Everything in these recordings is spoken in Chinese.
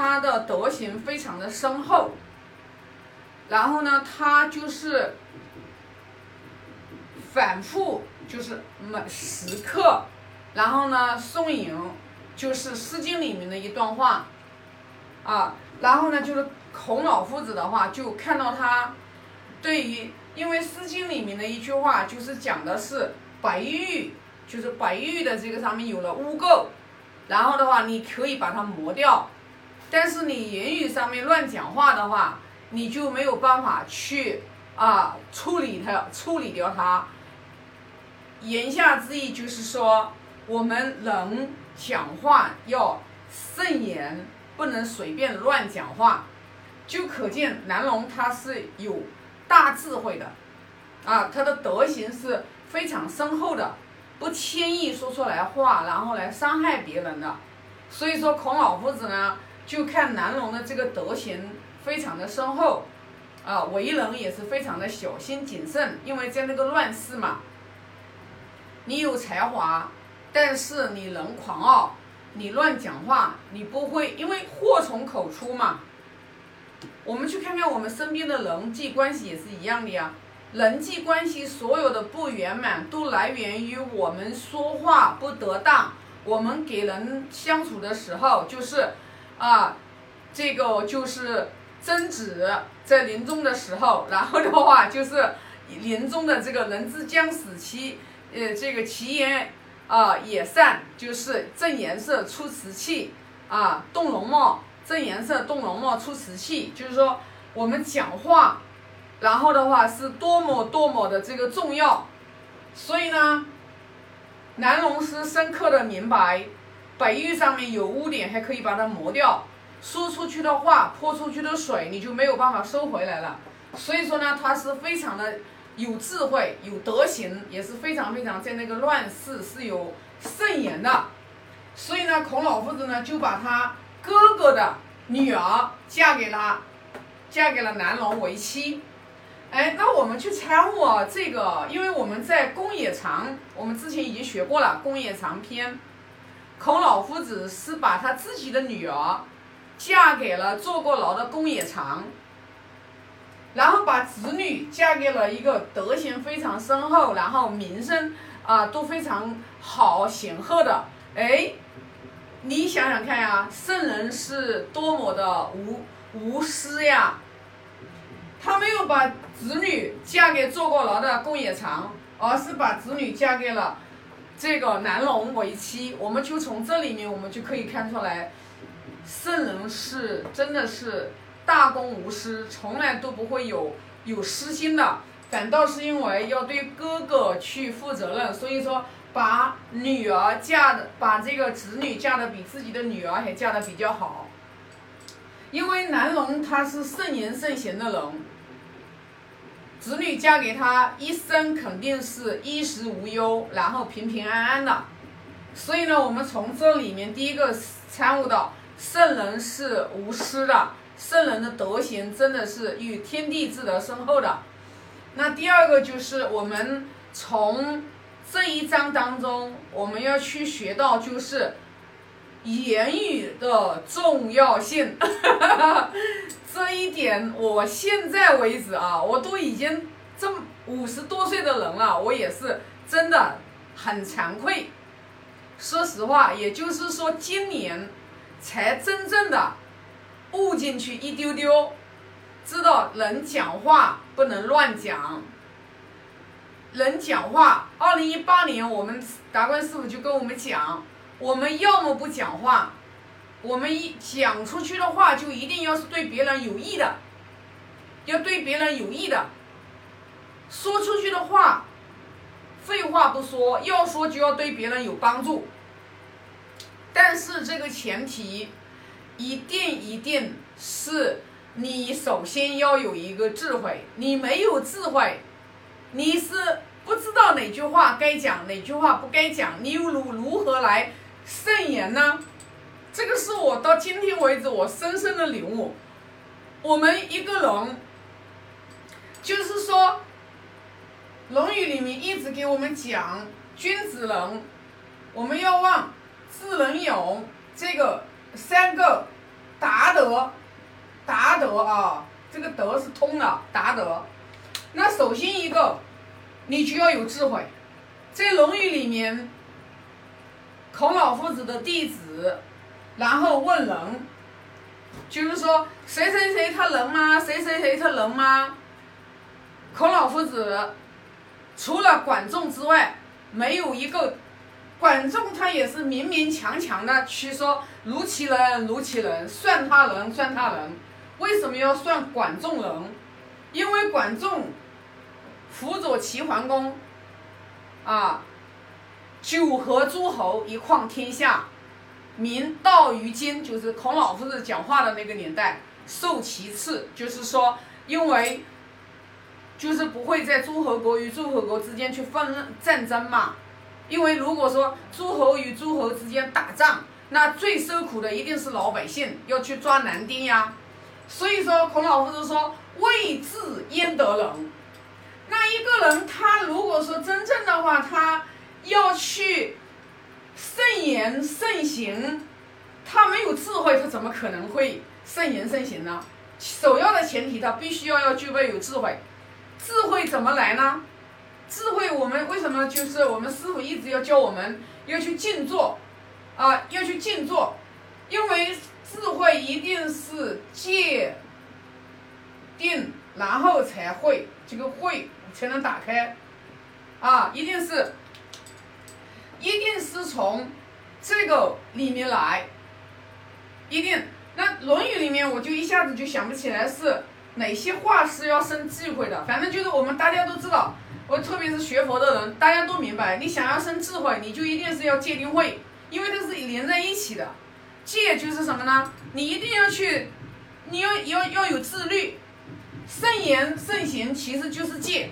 他的德行非常的深厚，然后呢，他就是反复就是每时刻，然后呢诵引就是《诗经》里面的一段话，啊，然后呢就是孔老夫子的话就看到他对于，因为《诗经》里面的一句话就是讲的是白玉，就是白玉的这个上面有了污垢，然后的话你可以把它磨掉，但是你言语上面乱讲话的话，你就没有办法去啊处理它，处理掉它。言下之意就是说，我们人讲话要慎言，不能随便乱讲话。就可见南龙他是有大智慧的，啊，他的德行是非常深厚的，不轻易说出来话，然后来伤害别人的。所以说孔老夫子呢，就看南龙的这个德行非常的深厚，啊，为人也是非常的小心谨慎，因为在那个乱世嘛。你有才华，但是你人狂傲，你乱讲话，你不会，因为祸从口出嘛。我们去看看我们身边的人际关系也是一样的呀。人际关系所有的不圆满，都来源于我们说话不得当。我们给人相处的时候，就是啊，这个就是曾子，在临终的时候，然后的话就是临终的这个人之将死期。呃，这个其言啊也善，就是正颜色出瓷器啊，动容貌，正颜色动容貌出瓷器，就是说我们讲话，然后的话是多么多么的这个重要，所以呢，南龙是深刻的明白，白玉上面有污点还可以把它磨掉，说出去的话泼出去的水你就没有办法收回来了，所以说呢，他是非常的。有智慧，有德行，也是非常非常在那个乱世是有慎言的，所以呢，孔老夫子呢就把他哥哥的女儿嫁给了，嫁给了南龙为妻。哎，那我们去参悟啊，这个，因为我们在公冶长，我们之前已经学过了公冶长篇，孔老夫子是把他自己的女儿嫁给了坐过牢的公冶长。然后把子女嫁给了一个德行非常深厚，然后名声啊都非常好显赫的。哎，你想想看呀，圣人是多么的无无私呀！他没有把子女嫁给坐过牢的公冶长，而是把子女嫁给了这个南龙为妻。我们就从这里面，我们就可以看出来，圣人是真的是。大公无私，从来都不会有有私心的，反倒是因为要对哥哥去负责任，所以说把女儿嫁的，把这个子女嫁的比自己的女儿还嫁的比较好。因为南龙他是圣言圣贤的人，子女嫁给他一生肯定是衣食无忧，然后平平安安的。所以呢，我们从这里面第一个参悟到，圣人是无私的。圣人的德行真的是与天地之德深厚的。那第二个就是我们从这一章当中，我们要去学到就是言语的重要性。这一点，我现在为止啊，我都已经这五十多岁的人了，我也是真的很惭愧。说实话，也就是说今年才真正的。悟进去一丢丢，知道人讲话不能乱讲。人讲话，二零一八年我们达观师傅就跟我们讲，我们要么不讲话，我们一讲出去的话就一定要是对别人有益的，要对别人有益的。说出去的话，废话不说，要说就要对别人有帮助。但是这个前提。一定一定是你首先要有一个智慧，你没有智慧，你是不知道哪句话该讲，哪句话不该讲，你又如如何来慎言呢？这个是我到今天为止我深深的领悟。我们一个人，就是说，《论语》里面一直给我们讲君子人，我们要忘智、仁、勇这个。三个达德，达德啊，这个德是通的，达德。那首先一个，你就要有智慧。在《论语》里面，孔老夫子的弟子，然后问人，就是说谁谁谁他能吗？谁谁谁他能吗？孔老夫子除了管仲之外，没有一个。管仲他也是勉勉强强的去说，如其人，如其人，算他人，算他人。为什么要算管仲人？因为管仲辅佐齐桓公，啊，九合诸侯，一匡天下，民道于今，就是孔老夫子讲话的那个年代，受其次，就是说，因为就是不会在诸侯国与诸侯国之间去分战争嘛。因为如果说诸侯与诸侯之间打仗，那最受苦的一定是老百姓，要去抓男丁呀。所以说，孔老夫子说：“未治焉得人？”那一个人他如果说真正的话，他要去慎言慎行，他没有智慧，他怎么可能会慎言慎行呢？首要的前提，他必须要要具备有智慧。智慧怎么来呢？智慧，我们为什么就是我们师傅一直要教我们要去静坐，啊，要去静坐，因为智慧一定是戒定，然后才会这个会才能打开，啊，一定是，一定是从这个里面来，一定。那《论语》里面，我就一下子就想不起来是哪些话是要生智慧的，反正就是我们大家都知道。我特别是学佛的人，大家都明白，你想要生智慧，你就一定是要戒定慧，因为它是连在一起的。戒就是什么呢？你一定要去，你要要要有自律。慎言慎行其实就是戒，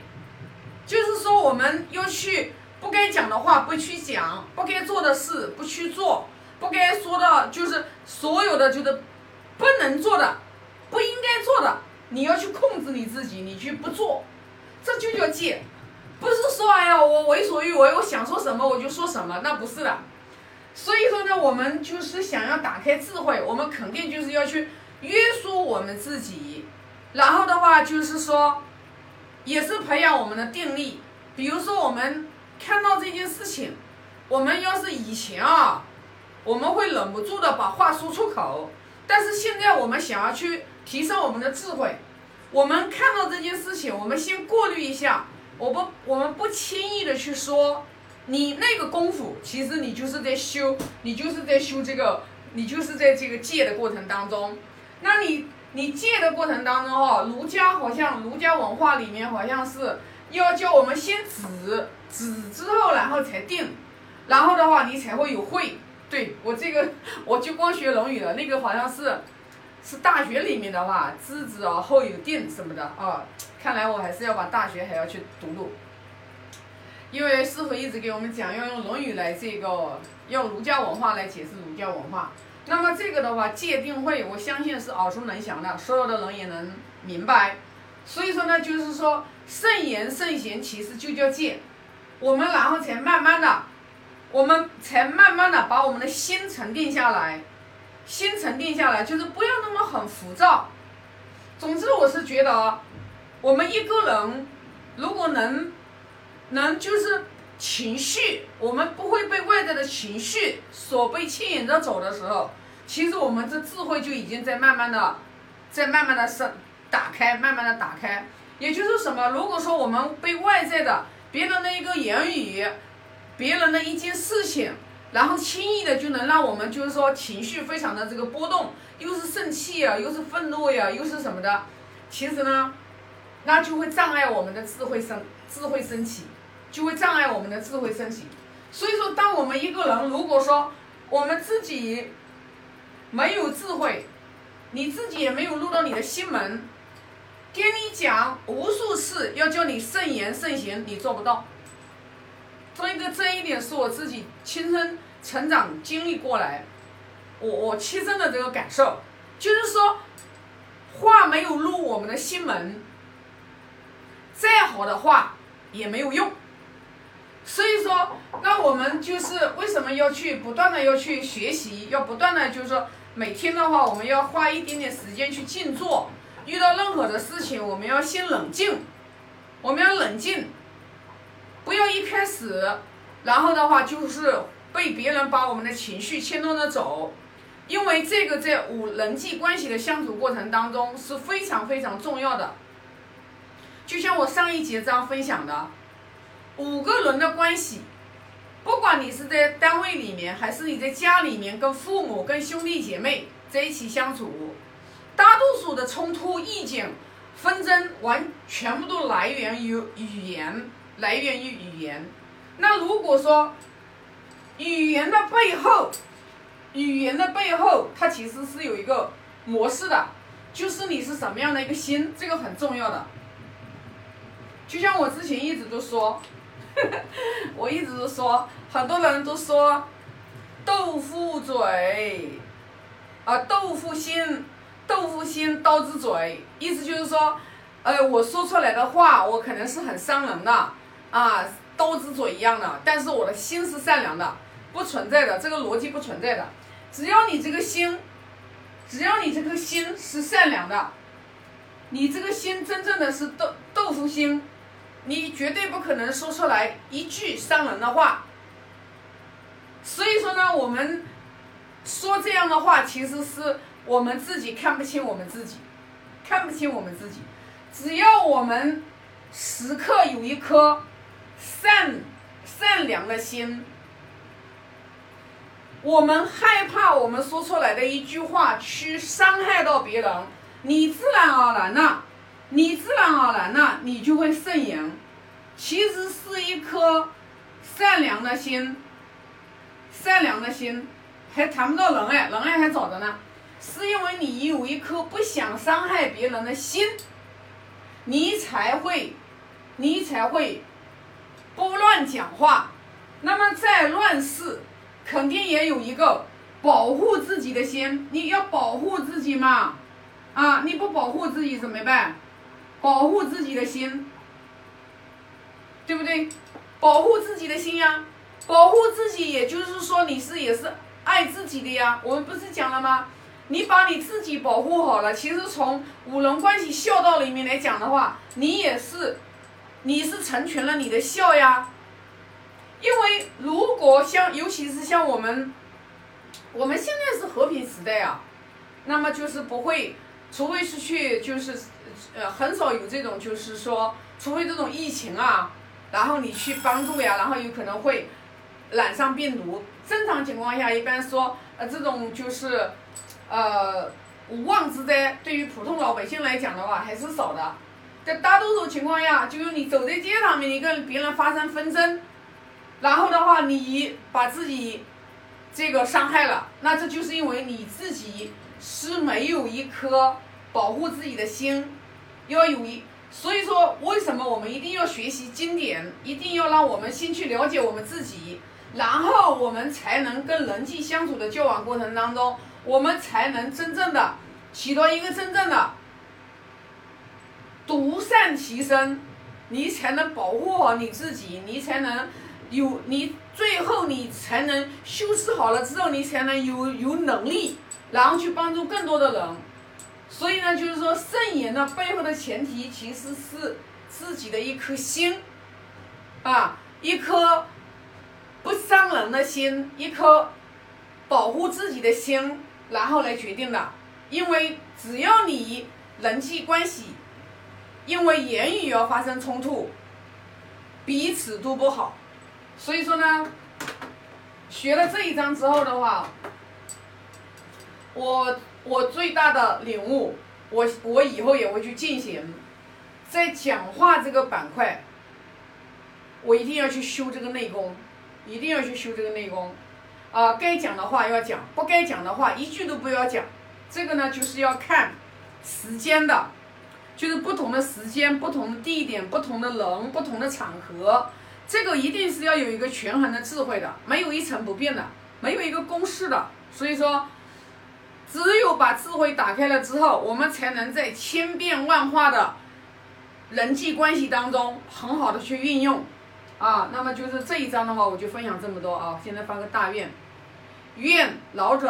就是说我们要去不该讲的话不去讲，不该做的事不去做，不该说的就是所有的就是不能做的，不应该做的，你要去控制你自己，你去不做，这就叫戒。不是说哎呀，我为所欲为，我想说什么我就说什么，那不是的。所以说呢，我们就是想要打开智慧，我们肯定就是要去约束我们自己，然后的话就是说，也是培养我们的定力。比如说我们看到这件事情，我们要是以前啊，我们会忍不住的把话说出口，但是现在我们想要去提升我们的智慧，我们看到这件事情，我们先过滤一下。我不，我们不轻易的去说，你那个功夫，其实你就是在修，你就是在修这个，你就是在这个戒的过程当中。那你，你戒的过程当中哈，儒家好像儒家文化里面好像是要叫我们先止，止之后然后才定，然后的话你才会有慧。对我这个，我就光学《论语》了，那个好像是。是大学里面的话，知子而，后有定什么的啊。看来我还是要把大学还要去读读，因为师傅一直给我们讲要用《论语》来这个，用儒家文化来解释儒家文化。那么这个的话，戒定慧，我相信是耳熟能详的，所有的人也能明白。所以说呢，就是说慎言慎行，其实就叫戒。我们然后才慢慢的，我们才慢慢的把我们的心沉淀下来。心沉淀下来，就是不要那么很浮躁。总之，我是觉得，我们一个人如果能，能就是情绪，我们不会被外在的情绪所被牵引着走的时候，其实我们这智慧就已经在慢慢的，在慢慢的生打开，慢慢的打开。也就是什么？如果说我们被外在的别人的一个言语，别人的一件事情。然后轻易的就能让我们就是说情绪非常的这个波动，又是生气呀，又是愤怒呀，又是什么的，其实呢，那就会障碍我们的智慧升智慧升起，就会障碍我们的智慧升起。所以说，当我们一个人如果说我们自己没有智慧，你自己也没有入到你的心门，跟你讲无数次要叫你慎言慎行，你做不到。所以这这一点是我自己亲身成长经历过来，我我亲身的这个感受，就是说，话没有入我们的心门，再好的话也没有用。所以说，那我们就是为什么要去不断的要去学习，要不断的就是说每天的话，我们要花一点点时间去静坐。遇到任何的事情，我们要先冷静，我们要冷静，不要一开始，然后的话就是被别人把我们的情绪牵动着走，因为这个在五人际关系的相处过程当中是非常非常重要的。就像我上一节这样分享的，五个人的关系，不管你是在单位里面，还是你在家里面跟父母、跟兄弟姐妹在一起相处。大多数的冲突、意见、纷争，完全部都来源于语言，来源于语言。那如果说语言的背后，语言的背后，它其实是有一个模式的，就是你是什么样的一个心，这个很重要的。就像我之前一直都说，我一直都说，很多人都说豆腐嘴，啊，豆腐心。豆腐心，刀子嘴，意思就是说，呃，我说出来的话，我可能是很伤人的，啊，刀子嘴一样的，但是我的心是善良的，不存在的，这个逻辑不存在的。只要你这个心，只要你这颗心是善良的，你这个心真正的是豆豆腐心，你绝对不可能说出来一句伤人的话。所以说呢，我们说这样的话，其实是。我们自己看不清我们自己，看不清我们自己。只要我们时刻有一颗善善良的心，我们害怕我们说出来的一句话去伤害到别人，你自然而然呢，你自然而然呢，你就会胜赢。其实是一颗善良的心，善良的心还谈不到仁爱，仁爱还早着呢。是因为你有一颗不想伤害别人的心，你才会，你才会不乱讲话。那么在乱世，肯定也有一个保护自己的心。你要保护自己嘛，啊，你不保护自己怎么办？保护自己的心，对不对？保护自己的心呀，保护自己，也就是说你是也是爱自己的呀。我们不是讲了吗？你把你自己保护好了，其实从五伦关系孝道里面来讲的话，你也是，你是成全了你的孝呀。因为如果像，尤其是像我们，我们现在是和平时代啊，那么就是不会，除非是去就是，呃，很少有这种就是说，除非这种疫情啊，然后你去帮助呀，然后有可能会染上病毒。正常情况下，一般说，呃，这种就是。呃，无妄之灾对于普通老百姓来讲的话还是少的，在大多数情况下，就是你走在街上面，你跟别人发生纷争，然后的话你把自己这个伤害了，那这就是因为你自己是没有一颗保护自己的心，要有一，所以说为什么我们一定要学习经典，一定要让我们先去了解我们自己，然后我们才能跟人际相处的交往过程当中。我们才能真正的起到一个真正的独善其身，你才能保护好你自己，你才能有你最后你才能修饰好了之后，你才能有有能力，然后去帮助更多的人。所以呢，就是说圣言的背后的前提其实是自己的一颗心，啊，一颗不伤人的心，一颗保护自己的心。然后来决定的，因为只要你人际关系，因为言语而发生冲突，彼此都不好。所以说呢，学了这一章之后的话，我我最大的领悟，我我以后也会去进行，在讲话这个板块，我一定要去修这个内功，一定要去修这个内功。啊，该讲的话要讲，不该讲的话一句都不要讲。这个呢，就是要看时间的，就是不同的时间、不同地点、不同的人、不同的场合，这个一定是要有一个权衡的智慧的，没有一成不变的，没有一个公式的。所以说，只有把智慧打开了之后，我们才能在千变万化的人际关系当中很好的去运用。啊，那么就是这一章的话，我就分享这么多啊。现在发个大愿，愿老者。